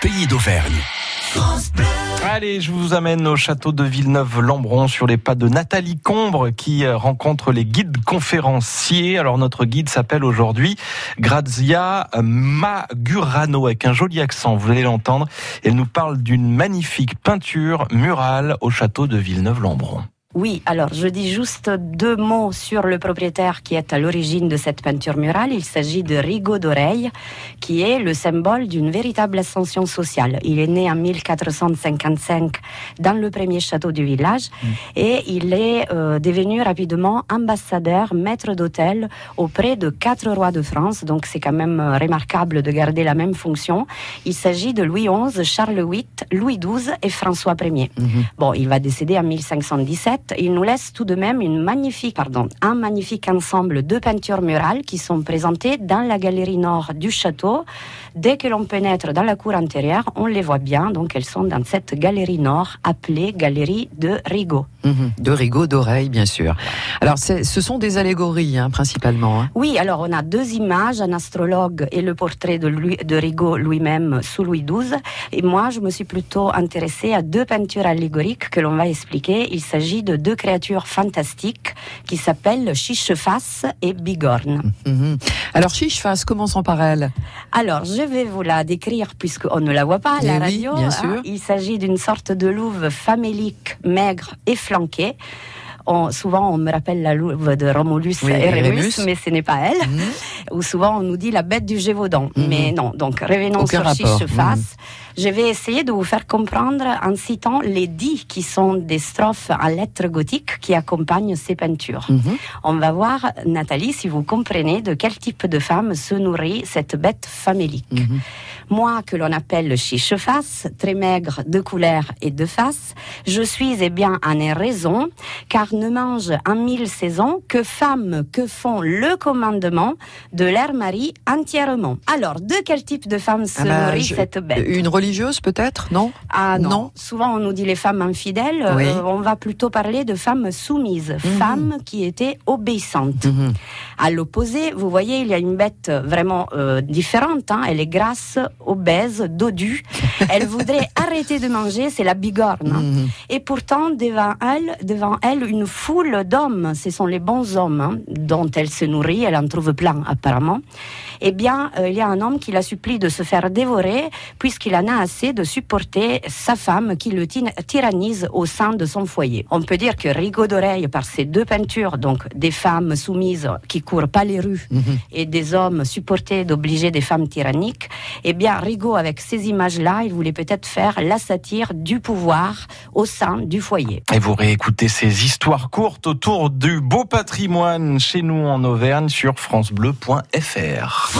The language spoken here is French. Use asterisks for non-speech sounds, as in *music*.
Pays d'Auvergne. Allez, je vous amène au château de Villeneuve-Lambron sur les pas de Nathalie Combre qui euh, rencontre les guides conférenciers. Alors notre guide s'appelle aujourd'hui Grazia Magurano avec un joli accent, vous allez l'entendre. Elle nous parle d'une magnifique peinture murale au château de Villeneuve-Lambron. Oui, alors je dis juste deux mots sur le propriétaire qui est à l'origine de cette peinture murale. Il s'agit de Rigaud d'Oreille, qui est le symbole d'une véritable ascension sociale. Il est né en 1455 dans le premier château du village mm. et il est euh, devenu rapidement ambassadeur, maître d'hôtel auprès de quatre rois de France. Donc c'est quand même euh, remarquable de garder la même fonction. Il s'agit de Louis XI, Charles VIII, Louis XII et François Ier. Mm-hmm. Bon, il va décéder en 1517 il nous laisse tout de même une magnifique, pardon, un magnifique ensemble de peintures murales qui sont présentées dans la galerie nord du château. Dès que l'on pénètre dans la cour intérieure, on les voit bien. Donc elles sont dans cette galerie nord appelée galerie de Rigaud. Mhm. de Rigaud d'oreille, bien sûr. Alors ce sont des allégories hein, principalement. Hein. Oui, alors on a deux images, un astrologue et le portrait de, de Rigaud lui-même sous Louis XII. Et moi, je me suis plutôt intéressée à deux peintures allégoriques que l'on va expliquer. Il s'agit de deux créatures fantastiques qui s'appellent Chicheface et Bigorne. Mhm. Alors Chicheface, commençons par elle. Alors je vais vous la décrire puisqu'on ne la voit pas à la eh radio. bien sûr. Il s'agit d'une sorte de louve famélique, maigre et flanquée souvent on me rappelle la louve de Romulus et Rémus, mais ce n'est pas elle. Mhm. Ou souvent on nous dit la bête du Gévaudan. Mhm. Mais non, donc revenons sur Chicheface. Mhm. Je vais essayer de vous faire comprendre en citant les dix qui sont des strophes en lettres gothiques qui accompagnent ces peintures. On va voir, Nathalie, si vous comprenez de quel type de femme se nourrit cette bête famélique. Moi, que l'on appelle chicheface, très maigre de couleur et de face, je suis et eh bien en raison, car ne mange en mille saisons que femmes que font le commandement de leur mari entièrement. Alors, de quel type de femme se ah bah, nourrit cette bête Une religieuse peut-être, non? Ah non. Souvent on nous dit les femmes infidèles, euh, on va plutôt parler de femmes soumises, mhm. femmes qui étaient obéissantes. Mhm. À l'opposé, vous voyez, il y a une bête vraiment euh, différente, hein. elle est grasse, obèse, dodue. *laughs* Elle voudrait *laughs* arrêter de manger, c'est la bigorne. Mhm. Et pourtant, devant elle, devant elle, une foule d'hommes, ce sont les bons hommes hein, dont elle se nourrit, elle en trouve plein apparemment. Eh bien, euh, il y a un homme qui la supplie de se faire dévorer puisqu'il en a assez de supporter sa femme qui le tyrannise au sein de son foyer. On peut dire que Rigaud d'oreille, par ces deux peintures, donc des femmes soumises qui courent pas les rues mhm. et des hommes supportés d'obliger des femmes tyranniques, eh bien, Rigaud, avec ces images-là, il voulait peut-être faire la satire du pouvoir au sein du foyer. Et vous réécoutez ces histoires courtes autour du beau patrimoine chez nous en Auvergne sur francebleu.fr.